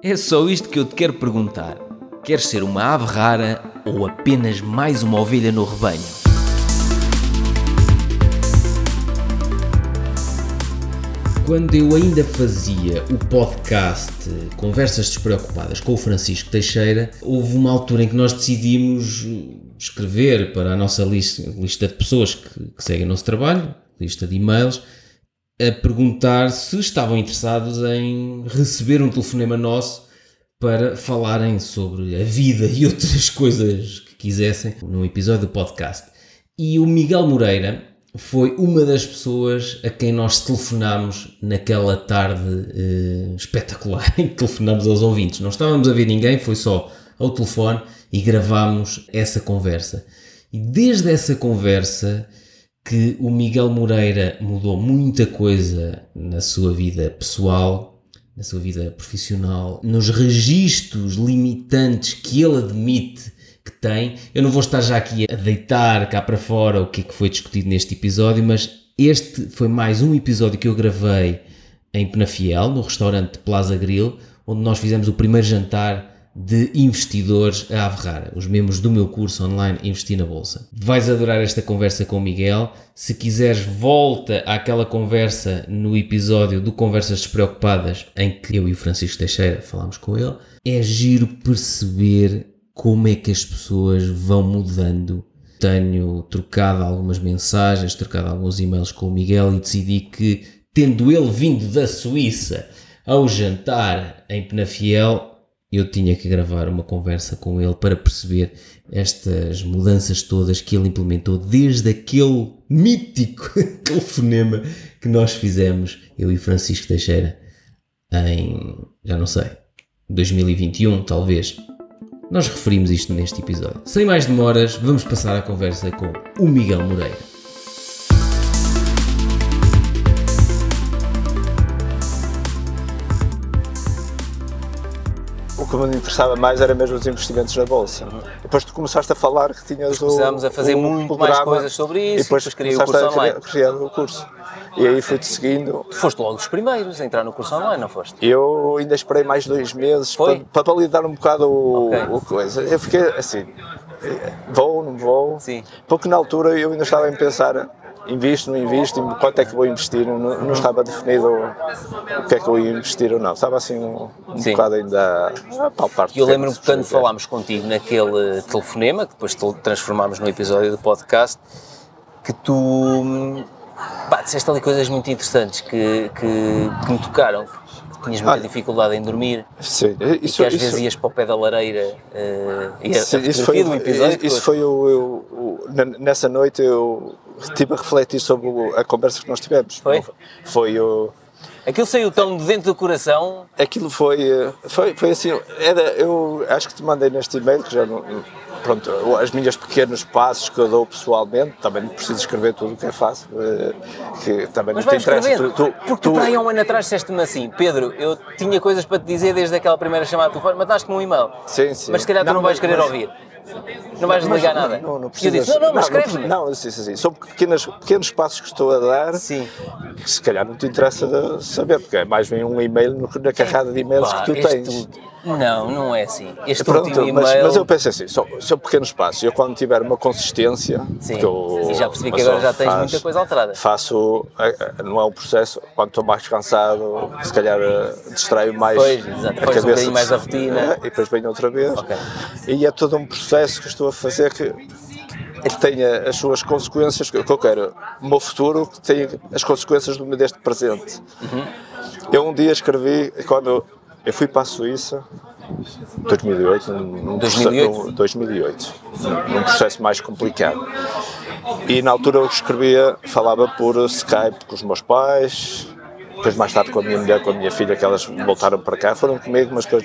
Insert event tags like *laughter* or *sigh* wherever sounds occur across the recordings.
É só isto que eu te quero perguntar. Queres ser uma ave rara ou apenas mais uma ovelha no rebanho? Quando eu ainda fazia o podcast Conversas Despreocupadas com o Francisco Teixeira, houve uma altura em que nós decidimos escrever para a nossa lista, de pessoas que, que seguem o nosso trabalho, lista de e-mails, a perguntar se estavam interessados em receber um telefonema nosso para falarem sobre a vida e outras *laughs* coisas que quisessem num episódio do podcast. E o Miguel Moreira foi uma das pessoas a quem nós telefonámos naquela tarde eh, espetacular *laughs* em que telefonámos aos ouvintes. Não estávamos a ver ninguém, foi só ao telefone e gravámos essa conversa. E desde essa conversa que o Miguel Moreira mudou muita coisa na sua vida pessoal, na sua vida profissional, nos registros limitantes que ele admite que tem. Eu não vou estar já aqui a deitar cá para fora o que é que foi discutido neste episódio, mas este foi mais um episódio que eu gravei em Penafiel, no restaurante Plaza Grill, onde nós fizemos o primeiro jantar de investidores a Averrara, os membros do meu curso online Investir na Bolsa. Vais adorar esta conversa com o Miguel. Se quiseres, volta àquela conversa no episódio do Conversas Despreocupadas, em que eu e o Francisco Teixeira falámos com ele. É giro perceber como é que as pessoas vão mudando. Tenho trocado algumas mensagens, trocado alguns e-mails com o Miguel e decidi que, tendo ele vindo da Suíça ao jantar em Penafiel, eu tinha que gravar uma conversa com ele para perceber estas mudanças todas que ele implementou desde aquele mítico *laughs* telefonema que nós fizemos, eu e Francisco Teixeira, em, já não sei, 2021 talvez. Nós referimos isto neste episódio. Sem mais demoras, vamos passar a conversa com o Miguel Moreira. Que me interessava mais era mesmo os investimentos na bolsa. Uhum. Depois tu começaste a falar que tinhas o. Começámos a fazer o, muito o mais coisas sobre isso, e depois, depois criei o curso a online. Criar o curso. E aí fui-te seguindo. Tu foste logo dos primeiros a entrar no curso online, não foste? Eu ainda esperei mais dois meses para, para validar um bocado o, okay. o coisa. Eu fiquei assim, vou, não vou. Sim. Porque na altura eu ainda estava a pensar invisto, não invisto, quanto é que vou investir, não, não estava definido o que é que eu ia investir ou não, estava assim um, um bocado ainda a palpar. Eu lembro-me quando falámos contigo naquele telefonema, que depois transformámos no episódio do podcast, que tu pá, disseste ali coisas muito interessantes que, que, que me tocaram, tinhas muita ah, dificuldade em dormir sim, isso, e que às isso, vezes ias para o pé da lareira uh, e a, sim, isso foi, episódio, isso foi o, o, nessa noite eu estive a refletir sobre a conversa que nós tivemos. Foi? Foi o. Aquilo saiu tão de dentro do coração? Aquilo foi, foi, foi assim, era, eu acho que te mandei neste e-mail, que já não, pronto, as minhas pequenos passos que eu dou pessoalmente, também não preciso escrever tudo o que é fácil, eh, que também Mas não te interessa. Tu, tu, Porque tu, tu há um ano atrás disseste-me assim, Pedro, eu tinha coisas para te dizer desde aquela primeira chamada de telefone, mandaste-me um e-mail. Sim, sim. Mas se calhar tu não, não vais querer mas, ouvir. Não vais desligar nada? Não, não precisas. Eu disse, não, não, mas escreve Não, não sim, sim, sim. São pequenas, pequenos passos que estou a dar sim. que se calhar não te interessa saber, porque é mais bem um e-mail na carrada de e-mails que tu tens. Não, não é assim. Este Pronto, último mas, mas eu penso assim, são, são pequenos passos. Eu quando tiver uma consistência, Sim, eu, e já percebi que agora já tens faz, muita coisa alterada. Faço, é, é, não é um processo, quando estou mais cansado, se calhar eh, distraio mais pois, exato, a cabeça. Um mais a rotina. É, e depois venho outra vez. Okay. E é todo um processo que estou a fazer que que tenha as suas consequências, que eu quero, o meu futuro, que tenha as consequências do meu deste presente. Uhum. Eu um dia escrevi, quando eu fui para a Suíça, 2008, num, 2008? Processo, 2008, num processo mais complicado. E na altura eu escrevia, falava por Skype com os meus pais, depois mais tarde com a minha mulher, com a minha filha, que elas voltaram para cá, foram comigo, mas depois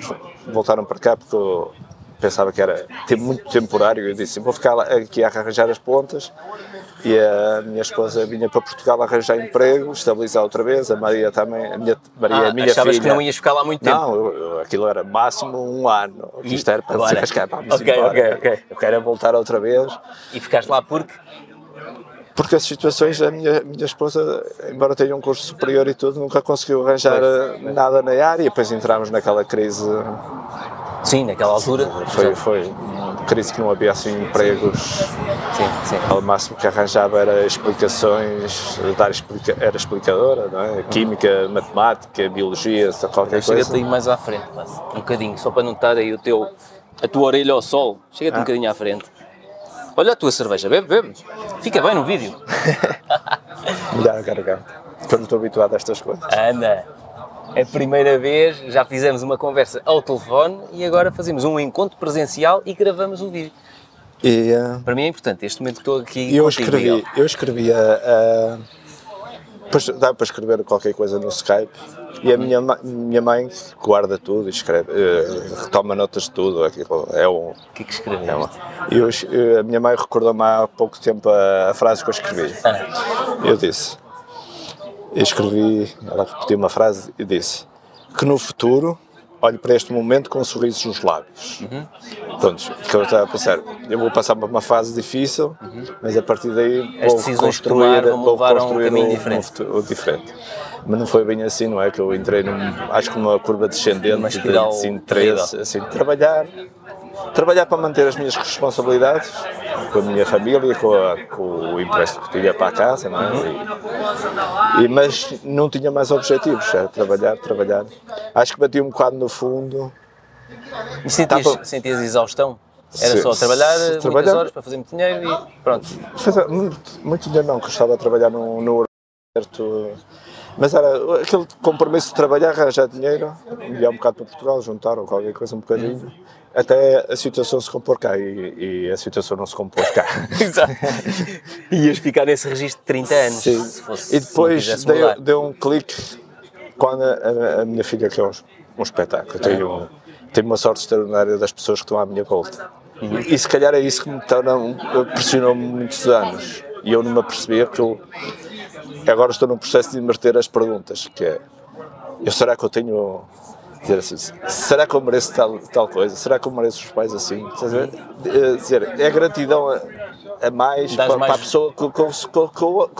voltaram para cá porque eu pensava que era muito temporário. Eu disse: vou ficar aqui a arranjar as pontas e a minha esposa vinha para Portugal arranjar emprego, estabilizar outra vez, a Maria também, a minha, Maria, ah, a minha achavas filha. que não ias ficar lá muito tempo? Não, aquilo era máximo um ano, e, isto era para dizer, vamos okay, embora, okay, okay. eu quero voltar outra vez. E ficaste lá porque? porque as situações, a minha, minha esposa, embora tenha um curso superior e tudo, nunca conseguiu arranjar eh, nada na área, e depois entramos naquela crise, Sim, naquela altura. foi, Exato. foi uma crise que não havia assim empregos, Sim, sim. o máximo que arranjava era explicações, dar explica, era explicadora, não é? Química, matemática, biologia, qualquer Chega-te coisa. aí mais à frente, mas, um bocadinho, só para não estar aí o teu, a tua orelha ao sol. Chega-te um Ah. bocadinho à frente. Olha a tua cerveja, bebe, bebe. Fica bem no vídeo. Melhor a garganta, porque eu não estou habituado a estas coisas. Anda! É a primeira vez, já fizemos uma conversa ao telefone e agora fazemos um encontro presencial e gravamos o vídeo. E, eh, Para mim é importante, este momento que estou aqui eu contigo, escrevi, Miguel. eu escrevi a, depois dá para escrever qualquer coisa no Skype e a minha, minha mãe guarda tudo e escreve, eh, retoma notas de tudo, aquilo é um... O que é que escreveste? É uma eu, eh, a minha mãe recordou-me há pouco tempo a, a frase que eu escrevi. Ah, Eu disse, eu escrevi, ela repetiu uma frase e disse que no futuro olho para este momento com um sorriso nos lábios. Uhum. Pronto, que eu estava a pensar, eu vou passar por uma fase difícil, mas a partir daí Uhum. As vou construir, tomar vou um construir caminho um- diferente. um diferente. Mas não foi bem assim, não é? Que eu entrei num, acho que numa curva descendente Uma de espiral desinteresse, terrível. assim, trabalhar, trabalhar para manter as minhas responsabilidades com a minha família, com, a- com o empréstimo que tinha para a casa, não é? E- e- mas não tinha mais objetivos, era trabalhar, trabalhar. Acho que bati um bocado no fundo. E sentias, bom. sentias exaustão? Era só trabalhar se muitas trabalhar- horas para fazer muito dinheiro e pronto. Muito, muito dinheiro não, que eu estava a trabalhar no, no aeroporto, mas era aquele compromisso de trabalhar, arranjar dinheiro, enviar um bocado para Portugal, juntar ou qualquer coisa um bocadinho, até a situação se compor cá e, e a situação não se compôs cá. *laughs* Exato. Ias ficar nesse registro de 30 anos. Sim. Se fosse, E depois deu, deu um clique quando a, a- minha filha quer um, um espetáculo. Eu tenho, tenho uma sorte extraordinária das pessoas que estão à minha volta. E se calhar é isso que me torna, pressionou-me muitos anos. E eu não me apercebia que eu agora estou num processo de inverter as perguntas, que é eu será que eu tenho dizer assim, será que eu mereço tal, tal coisa? Será que eu mereço os pais assim? Eh, dizer, é gratidão a, a mais para, mais- para a pessoa que,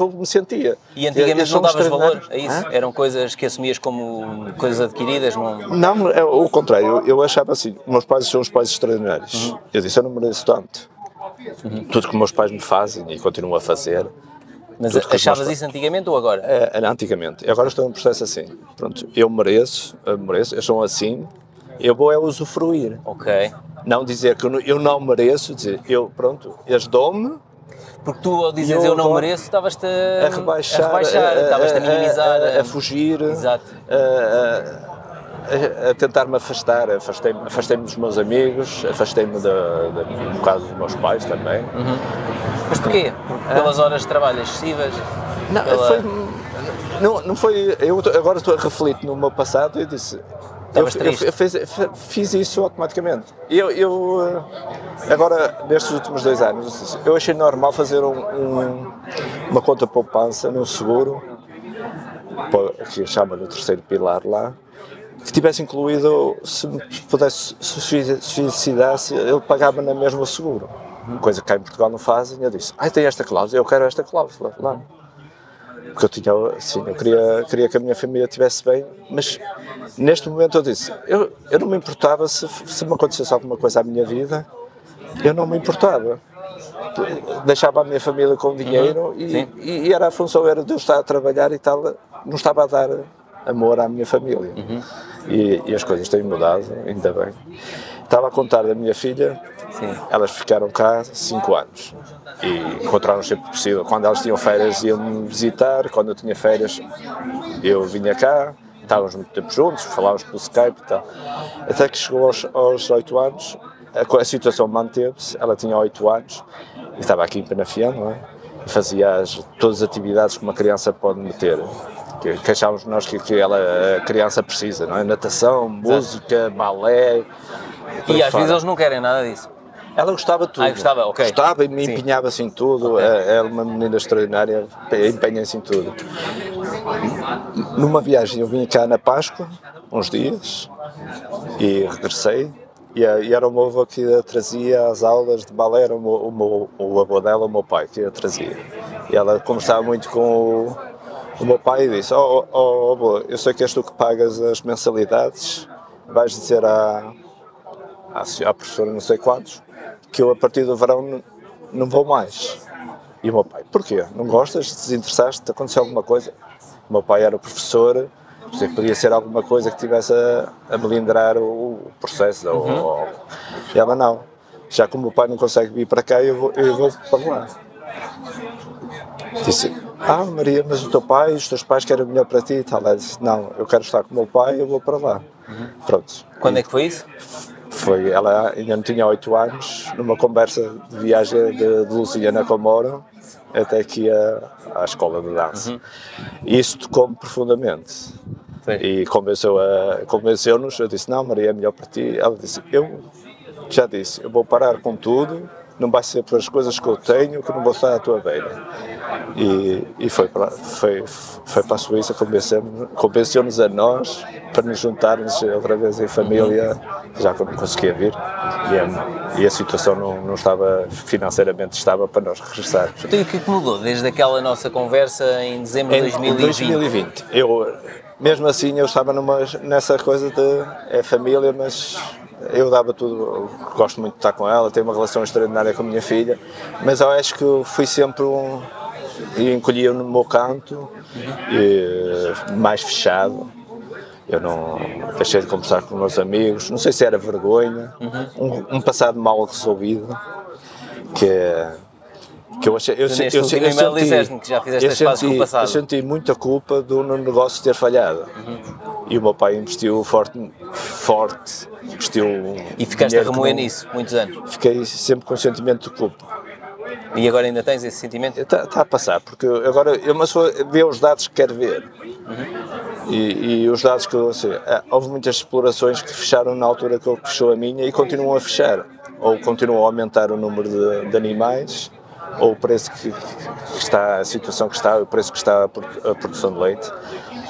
eu me sentia. E antigamente não davas valor a isso? Hã? Eram coisas que assumias como coisas adquiridas? Não... Não, é o contrário. Eu, eu achava assim: meus pais são os pais extraordinários. Uhum. Eu disse: eu não mereço tanto. Tudo que meus pais me fazem e continuam a fazer. Mas achavas isso antigamente ou agora? É, era antigamente. Agora estou num processo assim. Pronto, eu mereço, eu mereço, eles são assim. Eu vou é usufruir. Ok. Não dizer que eu não, eu mereço, dizer eu, pronto, eles dão-me Porque tu, ao dizeres Eu eu, não mereço, estavas-te a, a rebaixar, a estavas-te a, minimizar. a, a- a fugir, Exato. A, a- a tentar-me afastar. Afastei-me afastei dos meus amigos, afastei-me um bocado dos meus pais também. Uhum. Mas porquê? Pelas horas de trabalho excessivas? Não, Pela- foi, não, não foi. Eu agora estou a refletir no meu passado e disse. Eu, eu, fiz, fiz isso automaticamente. Eu, eu, eh, agora, nestes últimos dois anos, eu achei normal fazer um, um- uma conta poupança num seguro, que chama no terceiro pilar lá, que tivesse incluído, se pudesse se suicidasse, ele pagava na mesma o seguro. Coisa que cá em Portugal não fazem. Eu disse, ah, tem esta cláusula, eu quero esta cláusula. Não. Porque eu tinha, sim, eu queria, queria que a minha família estivesse bem, mas neste momento eu disse, eu, eu não me importava se, se me acontecesse alguma coisa à minha vida, eu não me importava. Deixava a minha família com dinheiro e, sim. e, e era a função era de eu estar a trabalhar e tal, não estava a dar amor à minha família. E, e as coisas têm mudado, ainda bem. Estava a contar da minha filha, Sim. elas ficaram cá cinco anos e encontraram sempre possível. Quando elas tinham férias iam-me visitar, quando eu tinha férias eu vinha cá, estávamos muito tempo juntos, falávamos pelo Skype e tal. Até que chegou aos, aos 8 anos, a, a situação manteve-se, ela tinha 8 anos e estava aqui em Penafiel, não é? Fazia as, todas as atividades que uma criança pode meter. Que, que achávamos nós que, que ela, a criança precisa, não é? Natação, música, balé. por E às vezes fora. eles não querem nada disso. Ela gostava de tudo. Ah, gostava, ok. Gostava e me Sim. empenhava-se em tudo. É é uma menina extraordinária, empenha-se em tudo. Numa viagem, eu vim cá na Páscoa, uns dias, e regressei. E, a- e era o meu avô que a trazia às aulas de balé, era o, meu, o, meu- o avô dela, o meu pai, que a trazia. E ela conversava muito com o, o meu pai disse: Oh, oh, oh boa, eu sei que és tu que pagas as mensalidades, vais dizer à, à, à professora não sei quantos que eu a partir do verão não, não vou mais. E o meu pai, porquê? Não gostas? Desinteressaste? Aconteceu alguma coisa? O meu pai era professor, podia ser alguma coisa que tivesse a, a melindrar o, processo. Uhum. Ou, ou, e ela não. Já que o meu pai não consegue vir para cá, eu vou, eu vou para lá. Disse, ah Maria, mas o teu pai, os teus pais querem o melhor para ti e tal. Ela disse, não, eu quero estar com o meu pai, eu vou para lá. Uhum. Pronto. Quando é que foi isso? Foi, ela ainda não tinha 8 anos, numa conversa de viagem de, de Luciana Comoro, até aqui a, à escola de dança. Uhum. E isso tocou-me profundamente. Sim. E convenceu-nos, convenceu eu disse, não Maria, é melhor para ti. Ela disse, eu já disse, eu vou parar com tudo, não vai ser pelas coisas que eu tenho que não vou estar à tua beira. E, e foi, para, foi, foi para a Suíça, convenceu-nos a nós para nos juntarmos outra vez em família, já que eu não conseguia vir. E a, e a situação não, não estava financeiramente estável para nós regressar. Então, o que mudou desde aquela nossa conversa em dezembro de 2020? 2020. Eu, mesmo assim, eu estava numa, nessa coisa de é família, mas eu dava tudo, gosto muito de estar com ela, tenho uma relação extraordinária com a minha filha, mas eu acho que fui sempre um. e encolhia no meu canto, e, mais fechado. Eu não deixei de conversar com meus amigos, não sei se era vergonha, um, um passado mal resolvido, que que eu achei, eu, eu, eu, eu, senti, que já fizeste as com o passado. Eu senti muita culpa do negócio ter falhado. Uhum. E o meu pai investiu forte, forte investiu. E ficaste a remoer nisso muitos anos? Fiquei sempre com sentimento de culpa. E agora ainda tens esse sentimento? Está, está a passar, porque agora eu pessoa vê os dados que quer ver. Uhum. E, e, os dados que eu assim, houve muitas explorações que fecharam na altura que eu fechou a minha e continuam a fechar. Ou continuam a aumentar o número de, de animais ou o preço que, que, está, a situação que está, o preço que está a produção de leite.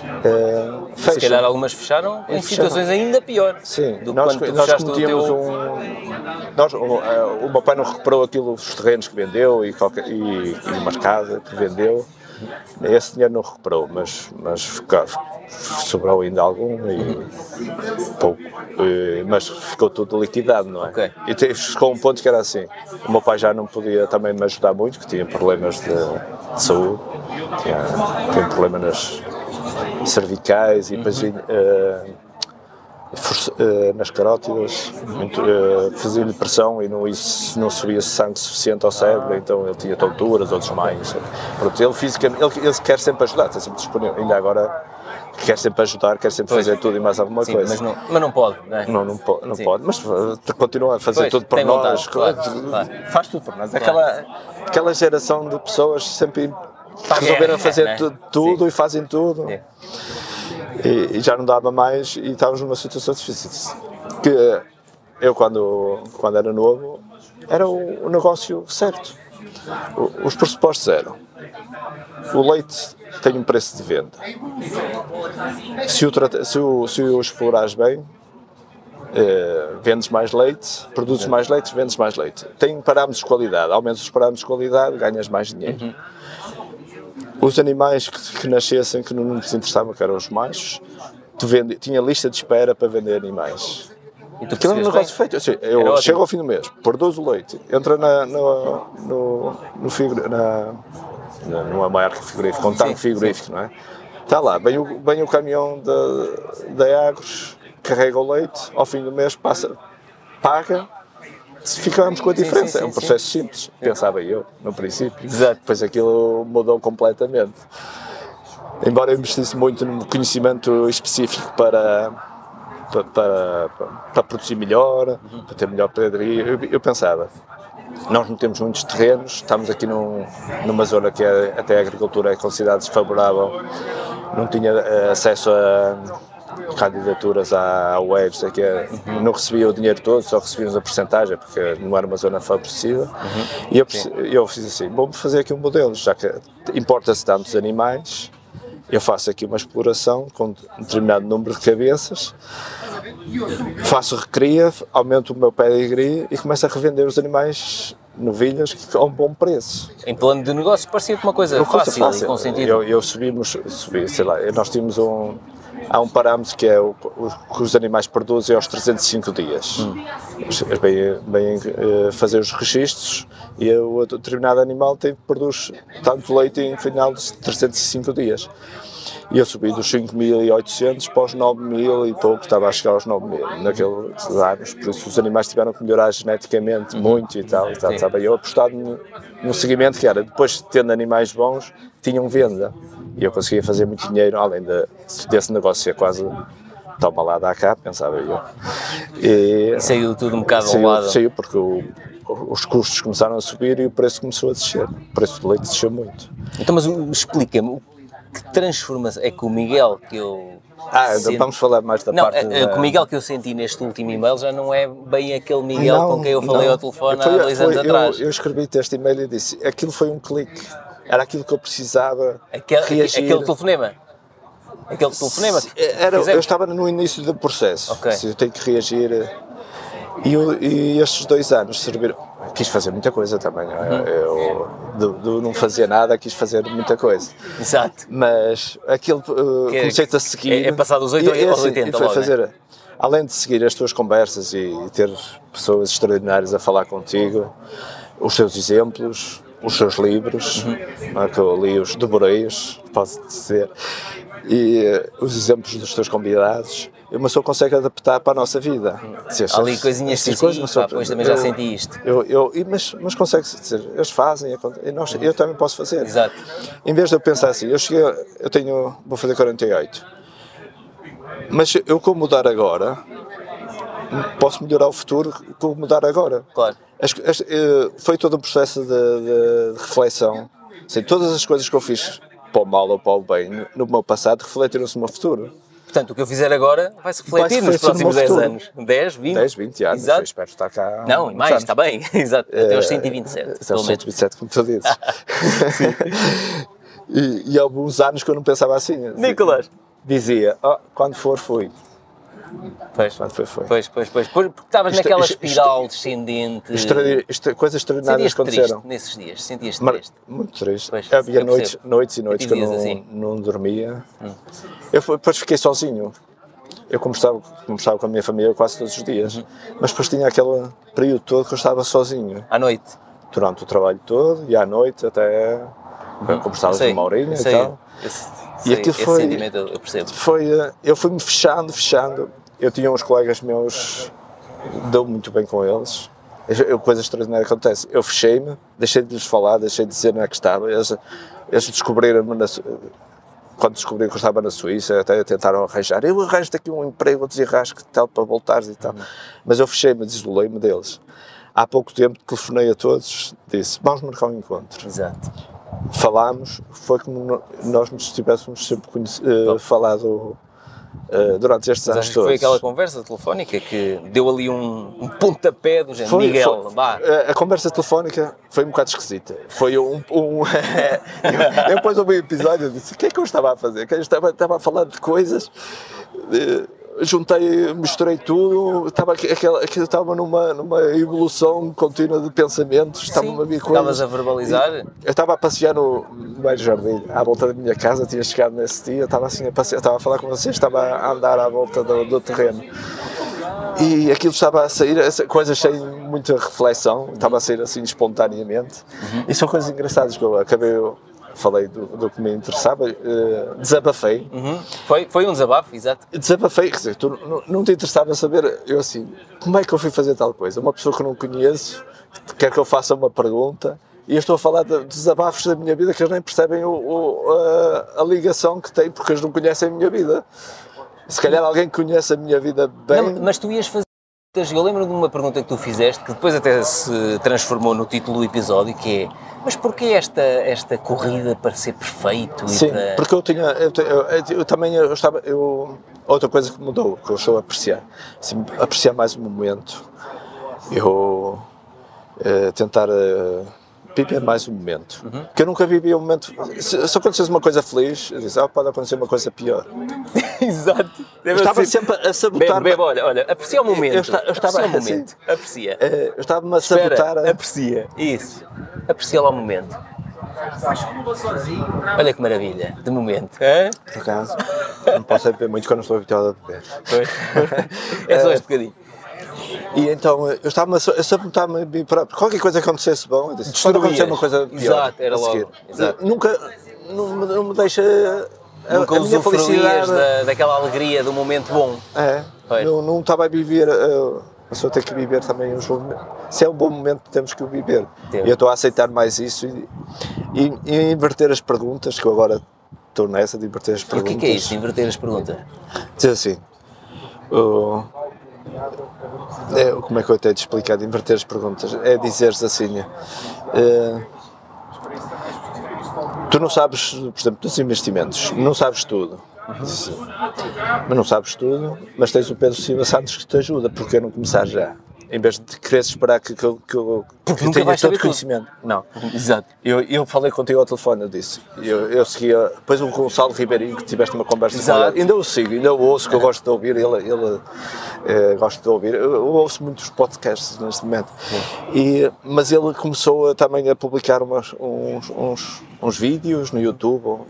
Uh, Se calhar algumas fecharam em situações ainda piores Sim, do que nós, quando nós cometíamos teu... um. Nós, o, o, meu pai não recuperou aquilo, os terrenos que vendeu e, qualquer, e, e umas casas que vendeu. Esse dinheiro não recuperou, mas, mas sobrou ainda algum e pouco. E, mas ficou tudo liquidado, não é? Okay. E chegou um ponto que era assim: o meu pai já não podia também me ajudar muito, que tinha problemas de, de saúde, tinha, tinha problemas nas cervicais e depois. Uhum. Uh, nas carótidas, uh, fazia-lhe pressão e não, isso, não subia sangue suficiente ao cérebro, então ele tinha tonturas ou desmaios. Pronto, ele, fisicamente, ele, ele quer sempre ajudar, está sempre disponível. Ainda agora quer sempre ajudar, quer sempre pois. fazer tudo e mais alguma Sim, coisa. Mas não, mas não pode, não é? Não, não, po não pode, mas continua a fazer pois, tudo por nós. Vontade, claro, claro. Faz tudo por nós. Aquela, aquela geração de pessoas sempre resolveram fazer é, tudo, tudo e fazem tudo. E, e, já não dava mais e estávamos numa situação difícil. Que eu, quando, quando era novo, era o, o negócio certo. O, os pressupostos eram. O leite tem um preço de venda. Se o, se o, se o explorares bem, eh, vendes mais leite, produzes mais leite, vendes mais leite. Tem parâmetros de qualidade, aumentas os parâmetros de qualidade, ganhas mais dinheiro. Uhum. Os animais que, que, nascessem, que não nos interessavam, que eram os machos, vende, tinha lista de espera para vender animais. E tu Aquilo é um negócio feito. Assim, eu chego ao fim do mês, produzo o leite, entra na, no, no, no figure, na, numa marca frigorífica, um tanque frigorífico, não é? Está lá, vem o, vem o caminhão da Agros, carrega o leite, ao fim do mês passa, paga, ficamos com a diferença. Sim, sim, sim, é um processo simples, pensava eu, no princípio. Exato. Depois aquilo mudou completamente. Embora eu investisse muito no conhecimento específico para, para, para, para produzir melhor, uhum. para ter melhor padaria, eu, eu pensava, nós não temos muitos terrenos, estamos aqui num, numa zona que é, até a agricultura é considerada desfavorável, não tinha uh, acesso a candidaturas à que é, uhum. não recebia o dinheiro todo, só recebíamos a porcentagem, porque não era uma zona favorecida. Uhum. E eu, eu fiz assim, vamos fazer aqui um modelo, já que importa-se tantos animais, eu faço aqui uma exploração com um determinado número de cabeças, faço recria, aumento o meu pedigree e começo a revender os animais novilhas a um bom preço. Em plano de negócio parecia uma coisa Uma coisa fácil, e com sentido. Eu, eu subimos, subi, sei lá, nós tínhamos um, há um parâmetro que é o, o que os animais produzem aos 305 dias. Hum. Bem eh, fazer os registros e o determinado animal tem, produz tanto leite em final de 305 dias. E eu subi dos 5.800 para os 9.000 e pouco, estava a chegar aos 9.000 naqueles anos. Por isso os animais tiveram que melhorar geneticamente muito e tal. E tal estava eu apostado no, no seguimento que era, depois tendo animais bons, tinham venda. E eu conseguia fazer muito dinheiro, além de, desse negócio ser quase toma lá, dá cá, pensava eu. E, saiu tudo um bocado ao saiu, lado. saiu porque o- os custos começaram a subir e o preço começou a descer. O preço do leite desceu muito. Então, mas explica-me, que transformação é que o Miguel que eu. Ah, senti- vamos falar mais da Não, parte é- é da... o Miguel que eu senti neste último e-mail já não é bem aquele Miguel Não, com quem eu falei não. ao telefone Foi- há dois foi- anos eu, atrás. Eu escrevi-te este e-mail e disse, aquilo foi um clique. Era aquilo que eu precisava Aquele, reagir. aquele telefonema. Aquele telefonema que Era, eu estava no início do processo. Ok. Se eu tenho que reagir. E, eu- e estes dois anos serviram. Quis fazer muita coisa também. é? Uhum. Eu, do, do não fazer nada, quis fazer muita coisa. Exato. Mas aquilo uh, Que é- comecei-te a seguir. é- é passar dos oito E- e aos assim, 80 e foi logo, né? fazer, Além de seguir as tuas conversas e, e ter pessoas extraordinárias a falar contigo, os teus exemplos, os seus livros, Uhum. é, que eu li os devorei-os, posso dizer, e eh, os exemplos dos teus convidados, uma pessoa consegue adaptar para a nossa vida. Há ali coisinhas que coisas sim, não são- pá, pois também já eu- senti isto. Eu, eu, e- mas, mas consegue-se dizer, eles fazem, e nós, eu também posso fazer. Exato. Em vez de eu pensar assim, eu cheguei, eu tenho, vou fazer 48, mas eu com mudar agora, posso melhorar o futuro com mudar agora. Claro. As- as- eh, foi todo um processo de, de- de reflexão. Assim, todas as coisas que eu fiz para o mal ou para o bem no, no meu passado refletiram-se no meu futuro. Portanto, o que eu fizer agora vai-se refletir Vai-se nos no próximos meu 10 futuro. anos. 10, 20. 10, 20 anos, Exato. eu espero estar cá. Não, e mais, anos. está bem. *laughs* Exato. Até aos Eh, 127. Até aos menos. 127, como tu dizes. *laughs* *laughs* e, e há alguns anos que eu não pensava assim. Nicolas. Dizia, "Oh, quando for, fui. Pois, Quando foi, foi. pois, pois, pois. Porque estavas naquela isto- espiral descendente. Isto- coisas extraordinárias Sentias-te triste aconteceram. nesses dias? Sentias-te Mar- triste? Muito triste. Pois, Havia eu noites, noites e noites que eu não, assim. não dormia. Eu fui- depois fiquei sozinho. Eu conversava, conversava com a minha família quase todos os dias. Uhum. Mas depois tinha aquele período todo que eu estava sozinho. À noite? Durante o trabalho todo e à noite até conversava Sei, com uma horinha e tal. Esse, E sei, aquilo esse foi- sentimento eu eu percebo. Foi, eu fui-me fechando, fechando. Eu tinha uns colegas meus, deu muito bem com eles. Eu, eu- coisa extraordinária acontece. Eu fechei-me, deixei de lhes falar, deixei de dizer onde é que estava. Eles, eles descobriram-me na quando descobriram que eu estava na Suíça, até tentaram arranjar. Eu arranjo-te aqui um emprego, desarrasco e tal, para voltares e tal. Mas eu fechei-me, desolei-me deles. Há pouco tempo telefonei a todos, disse: Vamos marcar um encontro Exato. falámos, foi como nós nos tivéssemos sempre conhece- eh, falado eh, durante estes Mas anos todos. foi aquela conversa telefónica que deu ali um, um pontapé do género. Foi- Miguel, foi- a- A conversa telefónica foi um bocado esquisita. Foi um. um *laughs* eu, eu depois ouvi o episódio e disse: o que é que eu estava a fazer? Que eu estava, estava a falar de coisas. eh, juntei, misturei tudo, estava, aqu- aquela, aquilo estava numa, numa evolução contínua de pensamentos, estava a vir coisas. Estavas a verbalizar. Eu estava a passear no, no meio do jardim, à volta da minha casa, tinha chegado nesse dia, estava assim a passear, estava a falar com vocês, estava a andar à volta do, do terreno. E aquilo estava a sair, coisas sem muita reflexão, estava a sair assim espontaneamente. E são coisas engraçadas que eu acabei, falei do, do que me interessava, eh, desabafei. Uhum. Foi, foi um desabafo, exato. Desabafei, quer dizer, tu não, não te interessava saber, eu assim, como é que eu fui fazer tal coisa? Uma pessoa que não conheço, que quer que eu faça uma pergunta, e eu estou a falar de desabafos da minha vida que eles nem percebem o, o- a, a ligação que têm, porque eles não conhecem a minha vida. Se calhar alguém que conhece a minha vida bem. Não, mas tu ias fazer. Eu lembro de uma pergunta que tu fizeste, que depois até se transformou no título do episódio, que é mas porquê esta, esta corrida para ser perfeito? e Sim, para... porque eu tinha, eu, eu- eu também eu estava, eu, outra coisa que mudou, que eu estou a apreciar, assim, apreciar mais o momento, eu eh, tentar eh, viver mais o momento, Uhum. que eu nunca vivi um momento, se, se acontecesse uma coisa feliz, eu disse, ah, pode acontecer uma coisa pior, Exato. Eu estava sempre a sabotar. Bebe, bebe, olha, olha, aprecia o momento. Eu esta- eu estava aprecia o assim. momento. Aprecia. Eh, Eu estava-me a Espera, sabotar. a- aprecia. Isso. Aprecia lá o momento. Olha que maravilha, de momento. Hã? Por acaso, não posso beber muito quando estou habituado a beber. Pois. *laughs* é só este bocadinho. E então eh, eu estava-me a sa- a sabotar-me a mim próprio. Qualquer coisa que acontecesse bom, eu disse, pode acontecer uma coisa pior. Exato, era logo. Exato. Nunca, não, me- não me deixa Nunca a usufruías felicidade. da, daquela alegria do momento bom. É, Pois. não, não estava a viver, eh, a pessoa tem que viver também os momentos. Se é um bom momento, temos que o viver. Temos. E eu estou a aceitar mais isso e, e, e inverter as perguntas, que eu agora estou nessa de inverter as E o perguntas. que é que é isso? Inverter as perguntas. Dizer assim, o- é, como é que eu tenho de explicar, de inverter as perguntas? É dizeres assim, eh, tu não sabes, por exemplo, dos investimentos, não sabes tudo. Mas não sabes tudo, mas tens o Pedro Silva Santos que te ajuda, porque não começar já? Em vez de quereres esperar que, que, eu- que, eu- que nunca tenha todo saber tudo. conhecimento. Não. Exato. Eu, eu falei contigo ao telefone, eu disse. Eu, eu seguia. Depois o Gonçalo Ribeirinho, que tiveste uma conversa Exato. com ele. Ainda o sigo, ainda o ouço, que eu gosto de ouvir. Ele, ele eh, gosto de ouvir. Eu, eu ouço muitos podcasts neste momento. E, mas ele começou a, também a publicar umas- uns, uns, uns vídeos no YouTube.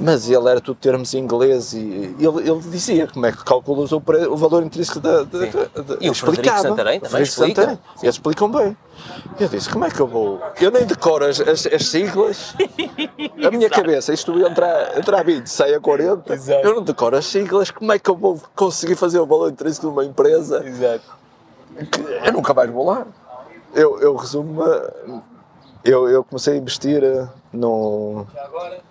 Mas ele era tudo termos em inglês e ele, ele dizia como é que calculas o, valor intrínseco da. da, da- E o Frederico explicava. Santarém também explica. Santarém. Eles explicam bem. Eu disse, como é que eu vou? Eu nem decoro as, as, as siglas. *laughs* A minha cabeça, isto entra, entra a 20, sai a 40. Exato. Eu não decoro as siglas. Como é que eu vou conseguir fazer o valor intrínseco de uma empresa? Exato. eu nunca mais vou lá. Eu, eu resumo eu, eu comecei a investir eh, num.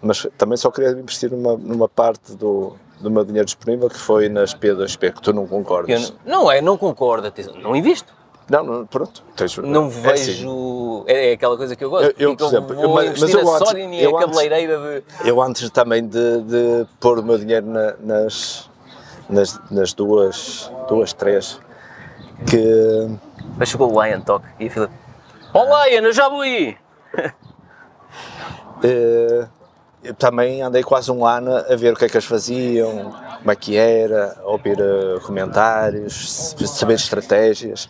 Mas também só queria investir numa, numa parte do, do meu dinheiro disponível que foi nas P2P, que tu não concordas. não, não é, não concordo. Não invisto. Não, não, pronto. Tens, Não é assim. vejo. É, é aquela coisa que eu gosto. Eu- eu, por exemplo, vou eu- mas- mas eu a antes- e eu a antes- cabeleireira de. Eu antes também de, de pôr o meu dinheiro na- nas, nas, nas duas, duas, três, que Mas chegou o Lion Talk e a Filipe. Ó Lion, eu já vou aí! *laughs* Eu também andei quase um ano a ver o que é que eles faziam, como é que era, a ouvir eh, comentários, saber estratégias.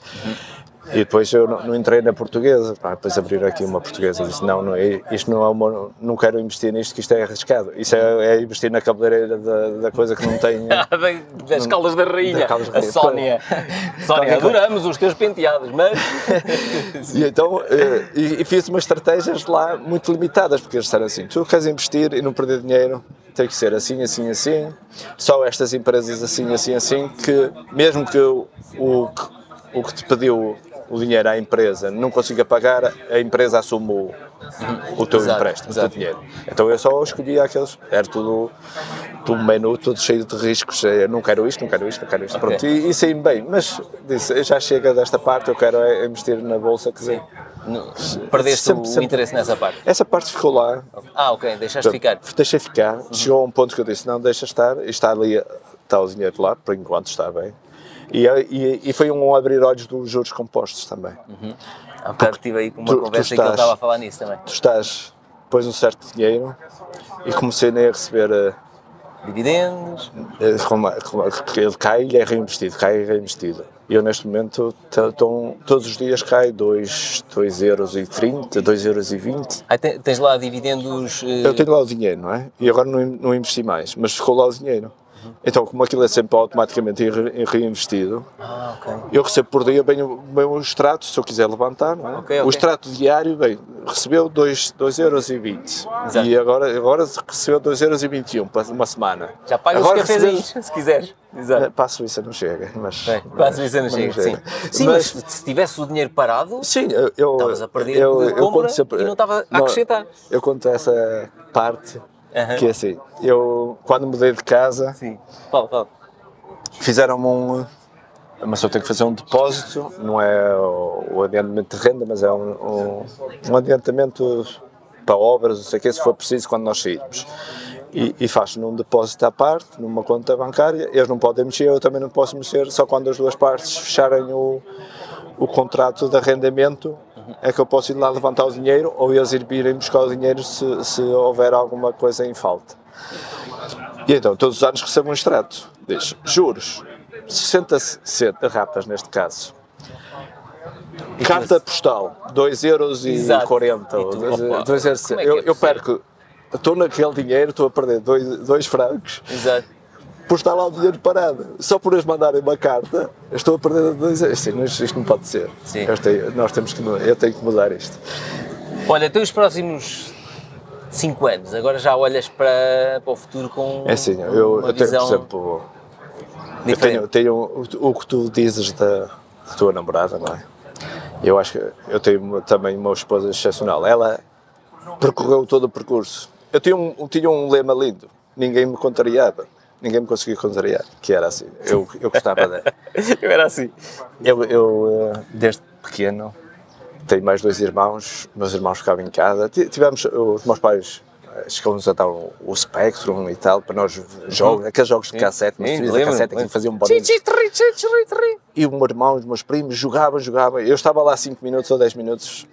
E depois eu não, não entrei na portuguesa, pá, depois abriram aqui uma portuguesa e disse, não, não, isto não é uma, não quero investir nisto, que isto é arriscado. Isso é, é investir na cabeleireira da, da coisa que não tem... *laughs* das Caldas da Rainha, da a. Sónia. Sónia, adoramos os teus penteados, mas. *laughs* E então, eh, e, e fiz umas estratégias lá muito limitadas, porque eles disseram assim, tu queres investir e não perder dinheiro, tem que ser assim, assim, assim, só estas empresas assim, assim, assim, que mesmo que o, o que te pediu o dinheiro à empresa não consiga pagar, a empresa assume o, o teu Exato, empréstimo, o teu exato. dinheiro. Então eu só escolhi aqueles, era tudo, tudo menu, tudo cheio de riscos, eh, não quero isto, não quero isto, não quero isto, Ok. pronto, e, e saí-me bem, mas disse, já chega desta parte, eu quero é investir na bolsa, quer dizer, Não, Perdeste Sempre, o sempre. interesse nessa parte. essa parte ficou lá, Ah, ok, deixaste ficar. deixei ficar, chegou a um ponto que eu disse, não, deixa estar, e está ali, está o dinheiro lá, por enquanto está bem. E, e, e foi um abrir olhos dos juros compostos também. Há bocado estive aí com uma tu- tu conversa em que ele estás- estava a falar nisso também. Tu estás, depois um certo dinheiro, e comecei nem a receber, eh, Dividendos. eh, como- como- ele cai e é reinvestido, cai e é reinvestido. E eu neste momento, t- tão- todos os dias cai 2,30 euros, 2,20 euros. Aí te- tens lá dividendos. eh, Eu tenho lá o dinheiro, não é? E agora não, não investi mais, mas ficou lá o dinheiro. Então, como aquilo é sempre automaticamente re- reinvestido, Ah, ok. eu recebo por dia bem, o- bem o extrato, se eu quiser levantar, não é? Ok, ok. O extrato diário, bem, recebeu 2,20 euros. E, 20. Exato. e agora, agora recebeu 2,21 euros e 21 para uma semana. Já pagas agora os cafezinhos, se quiseres. Exato. Para a Suíça não chega, mas... É, Quase isso não mas chega. Sim, sim mas, se tivesse o dinheiro parado, Sim, eu, eu, Estavas a perder eu, de eu compra sempre, e não estava a não, acrescentar. Eu conto essa parte Aham. que é assim, eu quando mudei de casa sim. Fala, fala. fizeram-me um. Mas eu tenho que fazer um depósito, não é o, adiantamento de renda, mas é um, um, um adiantamento para obras, não sei o que, se for preciso, quando nós sairmos. E, e faz num depósito à parte, numa conta bancária, eles não podem mexer, eu também não posso mexer, só quando as duas partes fecharem o, o contrato de arrendamento é que eu posso ir lá levantar o dinheiro ou eles ir virem buscar o dinheiro se, se houver alguma coisa em falta. E então, todos os anos recebo um extrato. Diz, juros, 60, 60 ratas neste caso. Carta postal, 2 euros e Exato. 40. E tu, dois- opa, dois euros. é é eu, eu possível? perco, estou naquele dinheiro, estou a perder 2 francos Exato. Por estar lá o dinheiro parado. Só por eles mandarem uma carta, eu estou a perder dois euros. Sim, isto, isto não pode ser. Eu tenho- nós temos que, eu tenho que mudar isto. Olha, então os próximos 5 anos, agora já olhas para, para o futuro com É assim, eu, uma eu tenho, visão por exemplo, eu diferente. tenho, tenho o, o que tu dizes da, da tua namorada, não é? Eu acho que eu tenho também uma esposa excepcional. Ela percorreu todo o percurso. Eu tinha um, tinha um lema lindo: ninguém me contrariava, ninguém me conseguia contrariar. Que era assim. Eu, eu gostava de. *laughs* Eu era assim. Eu, eu, eh, desde pequeno, tenho mais dois irmãos, meus irmãos ficavam em casa. Ti- Tivemos, os meus pais eh, chegamos a dar o, o Spectrum e tal, para nós jogos, aqueles jogos de cassete, mas a lembro, cassete que faziam um barulho. E o meu irmão, os meus primos jogavam, jogavam. Eu estava lá 5 minutos ou 10 minutos,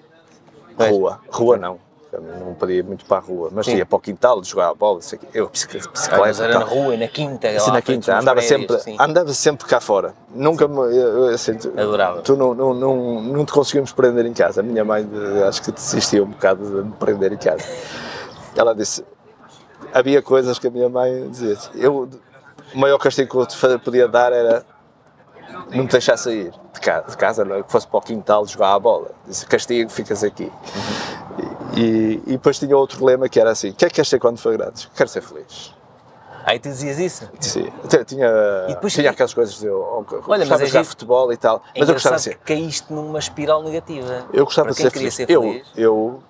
rua. Rua não. Não podia ir muito para a rua, mas Sim. ia para o quintal, jogava bola, isso aqui. eu bicic- Ah, bicicleta. mas era na rua, na quinta, Assim, na quinta, andava sempre, sim. andava sempre cá fora. Nunca me. assim, tu, Adorava. Tu não, não, não, não te conseguimos prender em casa. A minha mãe de- acho que desistia um bocado de me prender em casa. Ela disse. Havia coisas que a minha mãe dizia. Eu, o maior castigo que eu podia dar era não me deixar sair de casa, de casa não é? que fosse para o quintal jogar a bola. Disse, castigo, ficas aqui. E, e depois tinha outro lema que era assim: o que é que queres ser quando for grande? Quero ser feliz. Aí tu dizias isso. Sim, até tinha, E depois- tinha aquelas coisas de eu Olha, Olha, mas gostava é de jogar giro. futebol e tal, É mas eu gostava de ser. caíste numa espiral negativa. Eu gostava de ser feliz. ser eu, feliz. eu,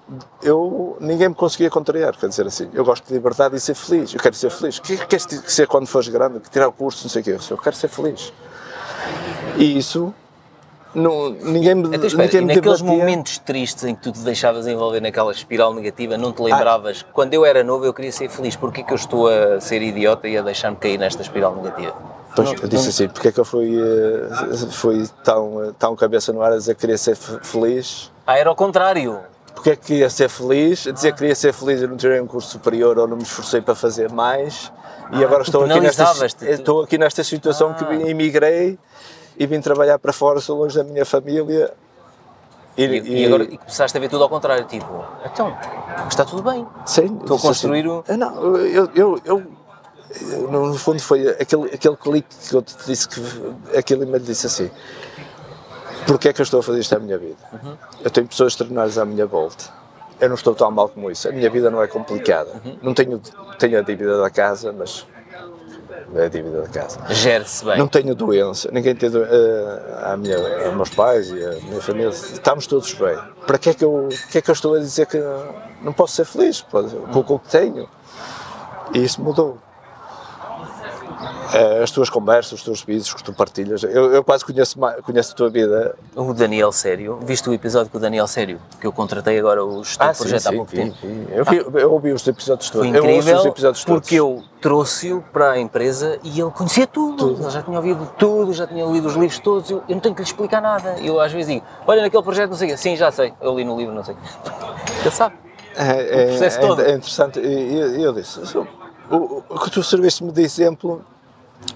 eu, ninguém me conseguia contrariar, quer dizer assim, eu gosto de liberdade e ser feliz, eu quero ser feliz. O que é que queres ser quando fores grande? Tirar o curso, não sei o quê. Eu quero ser feliz. E isso, não, ninguém me, Então, espera, ninguém me naqueles debatia. momentos tristes em que tu te deixavas envolver naquela espiral negativa, não te lembravas? Quando eu era novo, eu queria ser feliz. Porquê que eu estou a ser idiota e a deixar-me cair nesta espiral negativa? Pois, eu disse assim, porque é que eu fui, eh, fui tão, tão cabeça no ar a dizer que queria ser fe- feliz? Ah, era ao contrário. Porque é que queria ser feliz? A dizer que queria ser feliz e não tirei um curso superior ou não me esforcei para fazer mais. E agora tu estou aqui, nesta, estou aqui nesta situação que Ah. vim- emigrei e vim trabalhar para fora, sou longe da minha família. E, e agora e começaste a ver tudo ao contrário, tipo, então, está tudo bem. Sim, Estou a construir o- Ah, Não, eu, eu, eu- no fundo foi aquele, aquele clique que eu te disse que aquele e-mail disse assim porque é que eu estou a fazer isto à minha vida? Uhum. Eu tenho pessoas extraordinárias à minha volta. Eu não estou tão mal como isso. A minha vida não é complicada. Uhum. Não tenho, tenho a dívida da casa, mas é a dívida da casa. Gere-se bem. Não tenho doença, ninguém tem doença. a minha, os meus pais e a minha família, estamos todos bem. Para que é que eu, que é que eu estou a dizer que não posso ser feliz com o que tenho? E isso mudou. Eh, As tuas conversas, os teus vídeos que tu partilhas, eu, eu quase conheço, conheço a tua vida. O Daniel Sério, viste o episódio com o Daniel Sério? Que eu contratei agora o do projeto há pouco Ah, vi, tempo. vi. Eu, vi- eu ouvi os episódios todos. Foi eu incrível os episódios todos. porque eu trouxe-o para a empresa e ele conhecia tudo. Ele já tinha ouvido tudo, já tinha lido os livros todos. Eu, eu não tenho que lhe explicar nada. Eu às vezes digo: Olha, naquele projeto, não sei o. Sim, já sei. Eu li no livro, não sei. *laughs* Ele sabe. É, é- é- é interessante. E eu, eu disse: "Sou- o, o que tu serviste-me de exemplo.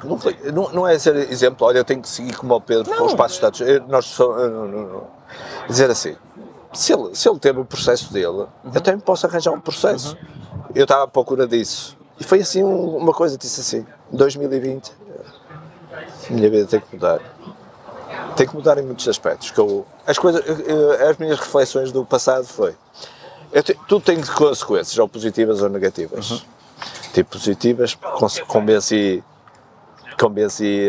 Não, foi- não, não é ser exemplo, olha, eu tenho que seguir como o Pedro com os passos dados. Eu- Nós só, não- não- não. dizer assim, se ele, se ele teve o processo dele, Uhum. eu também posso arranjar um processo. Eu estava à procura disso. E foi assim um- uma coisa, disse assim, 2020, a minha vida tem que mudar. Tem que mudar em muitos aspectos. Que eu, as, coisas, eu- as minhas reflexões do passado foi, te, tudo tem consequências, ou positivas ou negativas. Tipo, positivas, convenci, convenci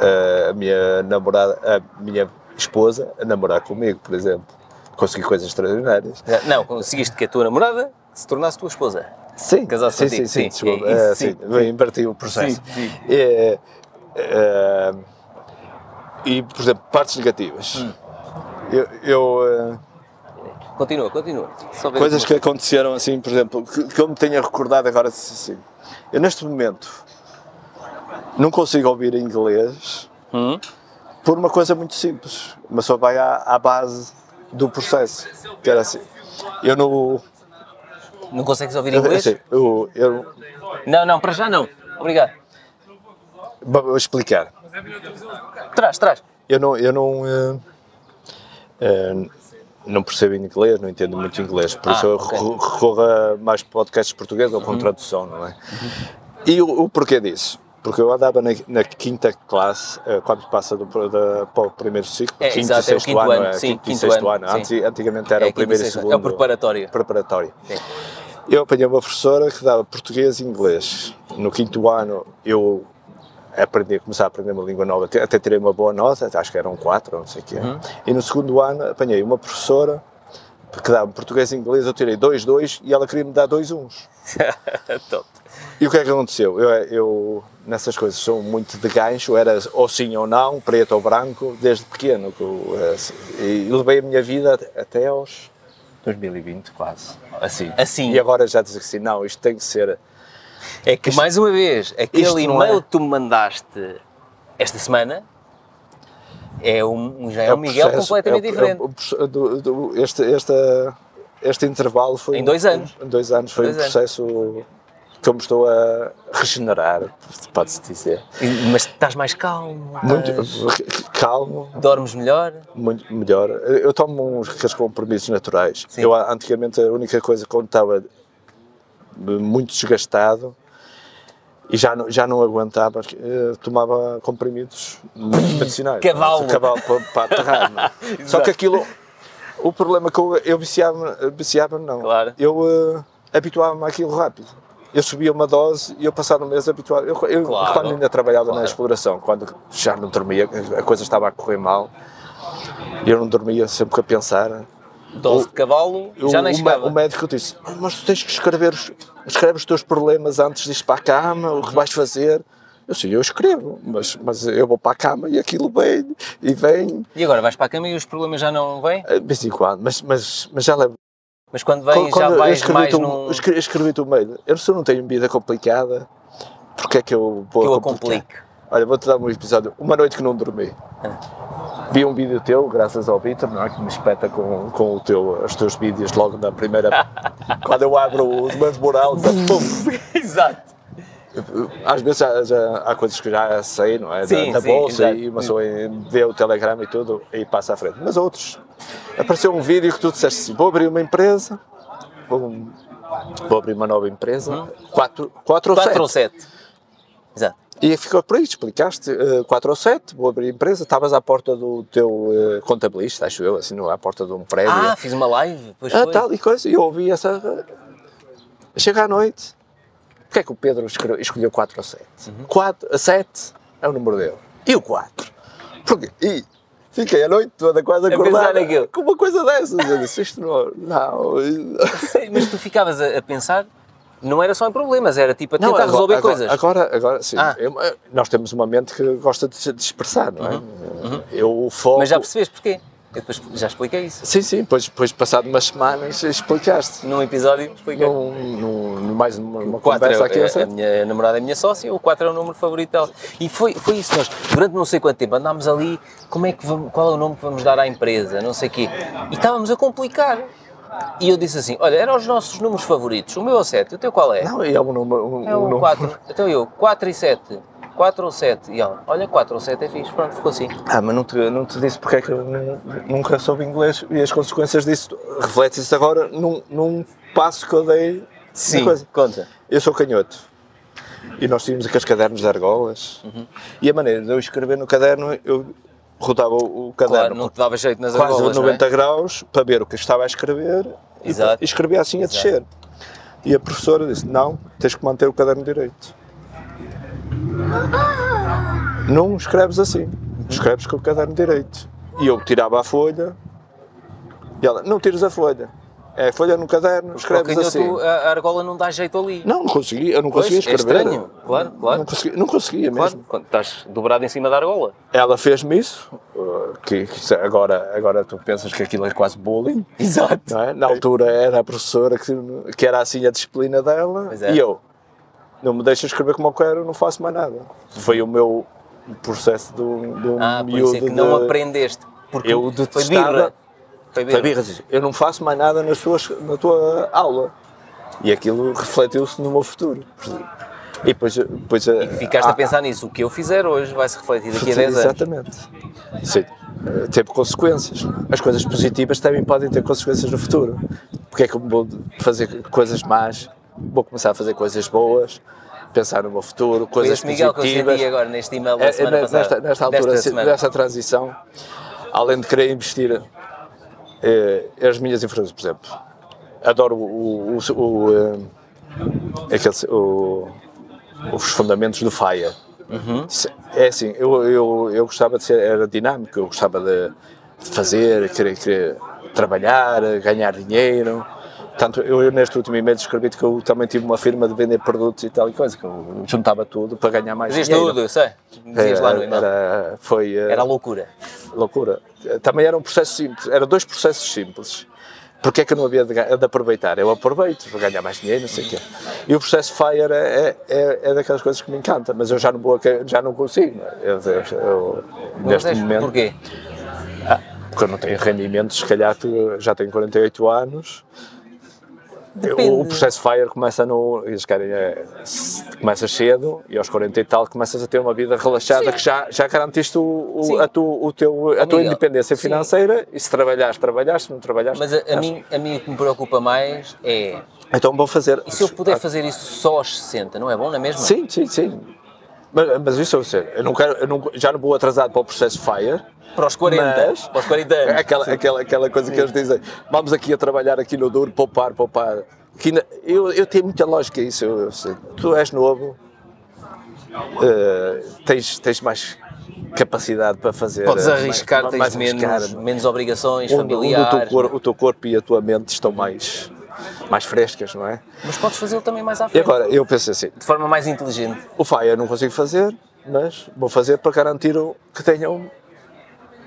eh, a minha namorada, a minha esposa a namorar comigo, por exemplo. Consegui coisas extraordinárias. Não, conseguiste que a tua namorada se tornasse tua esposa. Sim, Casaste sim, sim, sim, sim, desculpa. é sim, sim, inverti o processo. Sim, sim. É, é, e, por exemplo, partes negativas. Hum. Eu, eu, Continua, continua. Coisas que aconteceram assim, por exemplo, que, que eu me tenha recordado agora assim. Eu neste momento não consigo ouvir inglês Hum? por uma coisa muito simples. Uma pessoa vai à, à base do processo. Que era assim. Eu no, Não consegues ouvir Eu, inglês? eu, eu, Não, não, para já não. Obrigado. vou explicar. Traz, traz. Eu não, eu não, eh, eh, não percebo inglês, não entendo muito inglês, por Ah, isso eu ok. recorro- a mais podcasts portugueses ou com Uhum. tradução, não é? E o, o porquê disso? Porque eu andava na, na quinta classe, eh, quando passa do, da, para o primeiro ciclo, É, quinto exato, e é o sexto quinto ano, ano, é, sim, quinto e quinto sexto ano, ano. sim. Antigamente era É o primeiro e e segundo. É o preparatório. preparatório. Sim. Eu apanhei uma professora que dava português e inglês. No quinto ano eu aprendi, comecei a aprender uma língua nova, até tirei uma boa nota, acho que eram quatro, não sei o quê. Uhum. E no segundo ano apanhei uma professora que dava português e inglês, eu tirei dois, dois e ela queria me dar dois uns. *laughs* E o que é que aconteceu? Eu, eu nessas coisas sou muito de gancho, era ou sim ou não, preto ou branco, desde pequeno. eh, E levei a minha vida até aos 2020, quase. Assim. Assim. E agora já diz assim, não, isto tem que ser. É que, mais uma vez, aquele isto e-mail é- que tu me mandaste esta semana é um, já é, é um Miguel processo- completamente é o- diferente. é o do- do- este, esta, este intervalo foi. Em dois anos. Em dois anos, foi Dois um anos. Que eu me estou a regenerar, pode-se dizer. Mas estás mais calmo, Muito estás- calmo, dormes melhor. muito melhor. Eu tomo uns aqueles compromissos naturais. Sim. Eu antigamente a única coisa quando estava muito desgastado e já não, já não aguentava, eh, tomava comprimidos medicinais. Cavalo. Cavalo para, para aterrar. é? *laughs* Só que aquilo, o problema é que eu, eu viciava, viciava não. Claro. Eu eh, habituava-me àquilo rápido. Eu subia uma dose e eu passava um mês habituado. Eu, eu Claro. quando ainda trabalhava Claro. na exploração, quando já não dormia, a coisa estava a correr mal, eu não dormia sempre a pensar. Dose de cavalo, Eu- já nem o, o médico disse: "Ah, Mas tu tens que escrever, os- escreve os teus problemas antes de ir para a cama, o que vais fazer. Eu sim, eu escrevo, mas, mas eu vou para a cama e aquilo vem e vem E agora vais para a cama e os problemas já não vêm? eh, de vez em quando, mas, mas, mas já levo. Mas quando vêm Quando- já vais mais tu- num... escre- escrevi-te o mail. Eu se eu não tenho vida complicada, porque é que eu vou que eu a complique. Olha, vou-te dar um episódio. Uma noite que não dormi. Vi um vídeo teu, graças ao Vitor, não é? Que me espeta com, com o teu, os teus vídeos logo na primeira. *laughs* quando eu abro o documento moral, tá, pum! *laughs* Exato. Às vezes já, já há coisas que já sei, não é? Da- Sim, da, sim, bolsa exato. e uma pessoa vê o telegrama e tudo e passa à frente. Mas outros. Apareceu um vídeo que tu disseste assim: vou abrir uma empresa, vou, vou abrir uma nova empresa, 4 quatro, ou 4 ou sete. 7. Exato. E ficou por aí, explicaste, 4 ou 7, vou abrir a empresa, estavas à porta do teu eh, contabilista, acho eu, assim, não, à porta de um prédio. Ah, fiz uma live, pois Ah, foi. tal e coisa, e eu ouvi essa. Chega à noite. Porquê é que o Pedro escolheu 4 ou 7? Uhum. 4 a 7 é o número dele. E o 4? Porquê? E fiquei a noite toda quase acordada naquilo. com uma coisa dessas. Eu disse, isto não. Não. Mas tu ficavas a, a pensar, não era só em problemas, era tipo a tentar Não, agora- resolver agora, coisas. Agora, agora sim. Ah. Eu- nós temos uma mente que gosta de se expressar, não é? Eu foco. Uhum. Mas já percebeste porquê? Eu depois já expliquei isso. Sim, sim, depois, depois passado umas semanas explicaste. Num episódio expliquei. Num, num, num- mais numa, uma O 4 conversa é, aqui, é- a minha namorada é a minha sócia, o 4 é o número favorito dela. E foi, foi isso, nós durante não sei quanto tempo andámos ali, como é que vamos, qual é o nome que vamos dar à empresa, não sei o quê. E estávamos a complicar. E eu disse assim, olha, eram os nossos números favoritos, o meu é o 7, o teu qual é? Não, é um número. Um, é um o número- 4. Então eu, 4 e 7. 4 ou 7? E ela, olha, 4 ou 7 é fixe, pronto, ficou assim. Ah, mas não te, não te disse porque é que eu nu- nunca soube inglês e as consequências disso reflete-se agora num, num passo que eu dei. coisa. conta. Eu sou canhoto. E nós tínhamos aqueles cadernos de argolas. Uhum. E a maneira de eu escrever no caderno, eu rodava o, o Claro, caderno não te dava jeito nas quase argolas, a 90 não é? graus para ver o que estava a escrever Exato. e escrevia assim a Exato. descer. E a professora disse: Não, tens que manter o caderno direito. Não escreves assim, escreves com o caderno direito. E eu tirava a folha e ela: Não tires a folha, é a folha no caderno, escreves assim. a, a argola não dá jeito ali. Não, não conseguia, eu não Pois, conseguia é escrever. estranho, claro, claro. Não conseguia, não conseguia Claro, mesmo. quando estás dobrado em cima da argola. Ela fez-me isso, uh, que, que isso- agora, agora tu pensas que aquilo é quase bullying. Exato. é? Na altura era a professora que, que era assim a disciplina dela é. e eu não me deixa escrever como eu quero, não faço mais nada. Foi o meu processo de um, de um Ah, por miúdo é que não de- aprendeste. Porque Eu foi detestava- birra. Foi birra. Foi birra, eu não faço mais nada nas tuas, na tua aula. E aquilo refletiu-se no meu futuro. E depois, depois E ficaste ah, a pensar nisso. O que eu fizer hoje vai se refletir daqui a 10 anos. Exatamente. Sim. Teve consequências. As coisas positivas também podem ter consequências no futuro. Porque é que eu vou fazer coisas más? Vou começar a fazer coisas boas, pensar no meu futuro, coisas Miguel positivas. senti agora neste e-mail da É, é, semana nesta, passada. nesta altura, nessa transição, além de querer investir eh, as minhas influências, por exemplo, adoro o, o, o, eh, aquele- o- os fundamentos do FIRE. Se- É assim, eu, eu, eu gostava de ser, era dinâmico, eu gostava de, de fazer, querer, querer trabalhar, ganhar dinheiro. Tanto eu, eu neste último e-mail escrevi que eu também tive uma firma de vender produtos e tal e coisa, que eu juntava tudo para ganhar mais Dizias dinheiro. tudo, eu sei. Dizias lá no e-mail. Era, foi, eh, Era loucura. loucura. Também era um processo simples, eram dois processos simples. Porque é que eu não havia de, de aproveitar? Eu aproveito para ganhar mais dinheiro, não sei o quê. E o processo FIRE é, é, é daquelas coisas que me encanta, mas eu já não, vou, já não consigo. Eu, eu, eu, Não neste momento, Porquê? porque eu não tenho rendimentos, se calhar já tenho 48 anos. Depende. O, processo FIRE começa no. Eles querem. É, se- começa cedo e aos 40 e tal começas a ter uma vida relaxada que já, já garantiste o, Sim. o, a, tu, o teu, a tua independência sim. financeira e se trabalhares, trabalhares, se não trabalhares. Mas a, a mim, a mim o que me preocupa mais é. Então vou fazer. E se eu puder fazer isso só aos 60, não é bom, não é mesmo? Sim, sim, sim. Mas, mas isso eu sei. Eu, não quero, eu não, já não vou atrasado para o processo FIRE. Para os 40, Mas- para os 40 anos. Aquela, aquela, aquela coisa que eles dizem, vamos aqui a trabalhar aqui no duro, poupar, poupar. Que eu, eu tenho muita lógica isso, eu, eu sei. Tu és novo, eh, tens, tens mais capacidade para fazer. Podes eh, arriscar, mais- tens mais menos, menos obrigações Onde- onde o, teu familiares. o teu corpo e a tua mente estão mais, mais frescas, não é? Mas podes fazê-lo também mais à E frente. agora, eu penso assim, De forma mais inteligente. o FIRE não consigo fazer, mas vou fazer para garantir o- que tenham,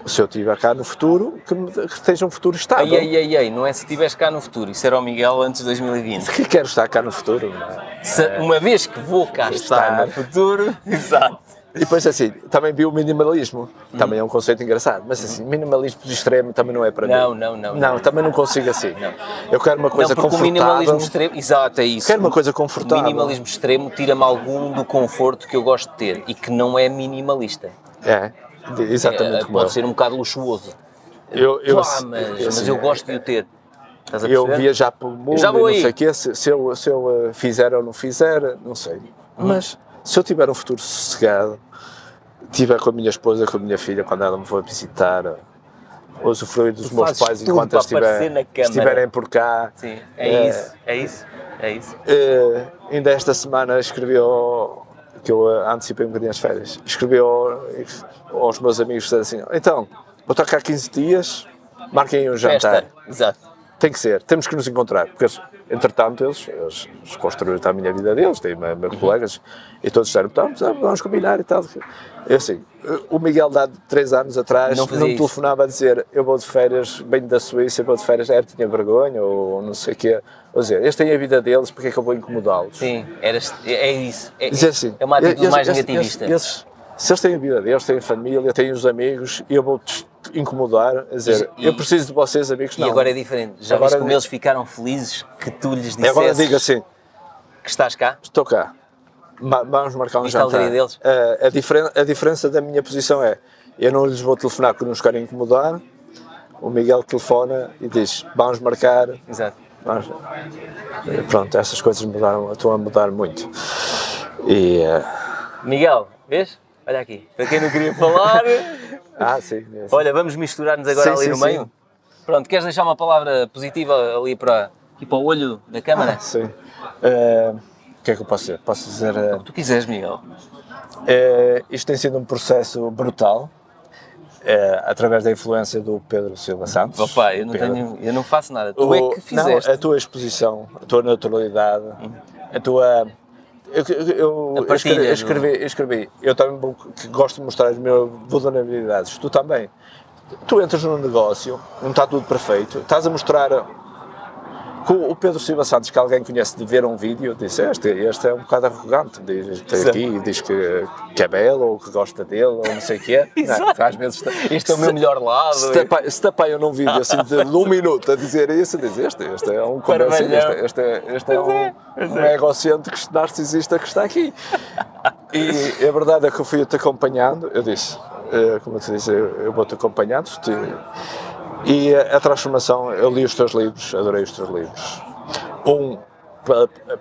se eu estiver cá no futuro, que, me- que tenha um futuro estável. Ai, ai, ai, não é se estiveres cá no futuro. Isso era o Miguel antes de 2020. Que quero estar cá no futuro. é? Se- uma vez que vou cá estar no futuro. *laughs* Exato. E depois assim, também vi o minimalismo, também é um conceito engraçado, mas assim, minimalismo de extremo também não é para Não, mim. não, não, Não, não. também não consigo assim. Eu quero uma coisa não, porque o confortável. minimalismo extremo. Exato, é isso. Quero uma coisa O confortável. minimalismo extremo tira-me algum do conforto que eu gosto de ter e que não é minimalista. É, exatamente É, pode eu. ser um bocado luxuoso. Eu, eu, Pá, mas, mas eu gosto de o ter. Estás a Eu viajar pelo mundo já vou e não sei o quê, se, se eu, se eu eh, fizer ou não fizer, não sei. Hum. Mas se eu tiver um futuro sossegado, tiver com a minha esposa, com a minha filha, quando ela me for visitar, usufruir dos Tu meus pais enquanto estiver- estiverem por cá. Sim, é, É. isso, é isso, é isso. Eh, ainda esta semana escrevi ao, que eu antecipei um bocadinho as férias, escrevi ao- aos meus amigos assim, então, vou estar cá 15 dias, marquem um jantar. Festa, exato. Tem que ser, temos que nos encontrar, porque entretanto eles, eles, eles construíram a minha vida deles, têm me- meus colegas, e todos disseram, então, vamos combinar e tal. Eu assim, o Miguel de há três anos atrás Não não, me telefonava a dizer, eu vou de férias, venho da Suíça, eu vou de férias, é, tinha vergonha, ou não sei o quê. Ou dizer, eles têm a vida deles, porque é que eu vou incomodá-los? Sim, eras, é, é isso. É, Dizer assim, é uma atitude mais negativista. Se eles têm a vida deles, têm família, têm os amigos, e eu vou-te incomodar, a dizer, E- eu preciso de vocês, amigos, e não. agora é diferente. Já Agora viste como é- eles ficaram felizes que tu lhes E agora digo assim, que estás cá? estou cá, Ma- vamos marcar um Viste a jantar. alegria deles? A, a, diferen- a diferença da minha posição é, eu não lhes vou telefonar porque não os quero incomodar, o Miguel telefona e diz, vamos marcar, Exato. vamos... E Pronto, essas coisas mudaram, estão a mudar muito. E, eh, Miguel, vês? Olha aqui. Para quem não queria falar, *laughs* ah, sim. é olha, vamos misturar-nos agora Sim, ali sim, no meio. Pronto, queres deixar uma palavra positiva ali para, aqui para o olho da câmara? Sim. Eh, o que é que eu posso dizer? Posso dizer. eh, O que tu quiseres, Miguel. eh, isto tem sido um processo brutal, eh, através da influência do Pedro Silva Santos. Opa, eu não, Pedro. tenho, eu não faço nada. Tu O- é que fizeste. Não, a tua exposição, a tua naturalidade, a tua. Eu, eu, escrevi, eu escrevi, eu escrevi, eu também vou- gosto de mostrar as minhas vulnerabilidades, tu também. Tu entras num negócio, não está tudo perfeito, estás a mostrar o Pedro Silva Santos, que alguém conhece de ver um vídeo, disse: Este, este é um bocado arrogante. Diz, tem aqui, diz que, que é belo, ou que gosta dele, ou não sei o que *laughs* é. Às vezes, este é o meu melhor lado. Se tapar, se tapar eu num vídeo assim de, de *laughs* um minuto a dizer isso, diz: Este, este é um convencido, este, este, é, este é um, um egocêntrico narcisista que está aqui. *laughs* E a verdade é que eu fui-te acompanhando, eu disse, eh, como eu te disse, eu vou-te acompanhando. Te, e a, a transformação, eu li os teus livros, adorei os teus livros. Um,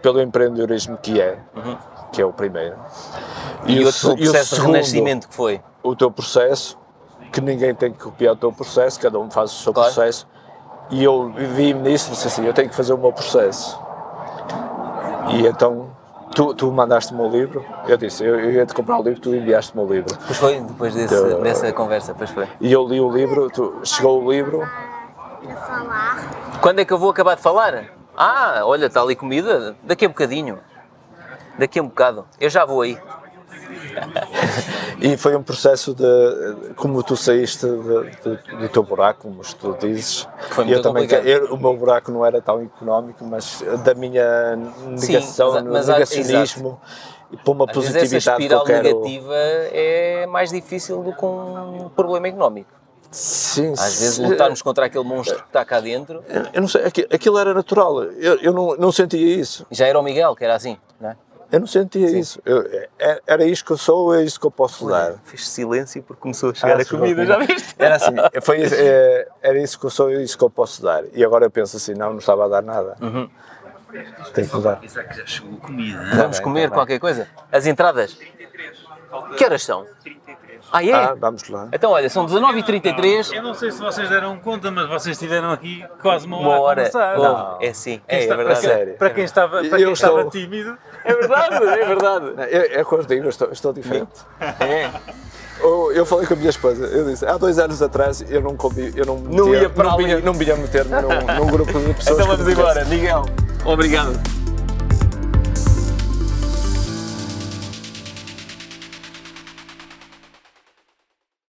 pelo empreendedorismo que é, uhum. que é o primeiro. E, e, o, o processo de renascimento que foi? O teu processo, que ninguém tem que copiar o teu processo, cada um faz o seu claro. processo. E eu vi-me nisso e disse assim, eu tenho que fazer o meu processo. E então Tu, tu mandaste-me o livro, eu disse, eu, eu ia te comprar o livro, tu enviaste-me o livro. Pois foi, depois desse, então, dessa conversa, pois foi. E eu li o livro, tu, chegou o livro. Quando é que eu vou acabar de falar? Ah, olha, está ali comida, daqui a bocadinho. Daqui a um bocado, eu já vou aí. E foi um processo de como tu saíste de, de, do teu buraco, como tu dizes. Foi muito eu também eu, o meu buraco não era tão económico, mas da minha negação, Sim, mas, mas negacionismo e para uma Às positividade essa espiral que quero... negativa é mais difícil do que um problema económico. Sim, Às vezes lutarmos contra aquele monstro que está cá dentro. Eu não sei, aquilo era natural, eu, eu não, não sentia isso. Já era o Miguel que era assim? Eu não sentia Sim. isso. Eu, é, era isto que eu sou, é isto que eu posso dar. Fiz silêncio porque começou a chegar ah, a comida, já viste? Era assim, *laughs* foi, é, era isso que eu sou, é isso que eu posso dar. E agora eu penso assim, não, não estava a dar nada. Uhum. Tem que mudar. Será que já chegou comida? Vamos tá comer tá qualquer coisa? As entradas? Que horas são? 33. Ah, é? Ah, vamos lá. Então, olha, são 19h33. Eu não sei se vocês deram conta, mas vocês estiveram aqui quase uma hora, uma hora. a conversar. Não. É sim, é, é verdade. Para, sério. para quem estava, para quem estava tímido. É verdade, é verdade. É, é com os digo, estou, estou diferente. É. Eu falei com a minha esposa, eu disse, há dois anos atrás eu não, comi, eu não, não metia, ia para não, vinha, não vinha meter-me num, num grupo de pessoas. Então vamos embora, Miguel. Obrigado.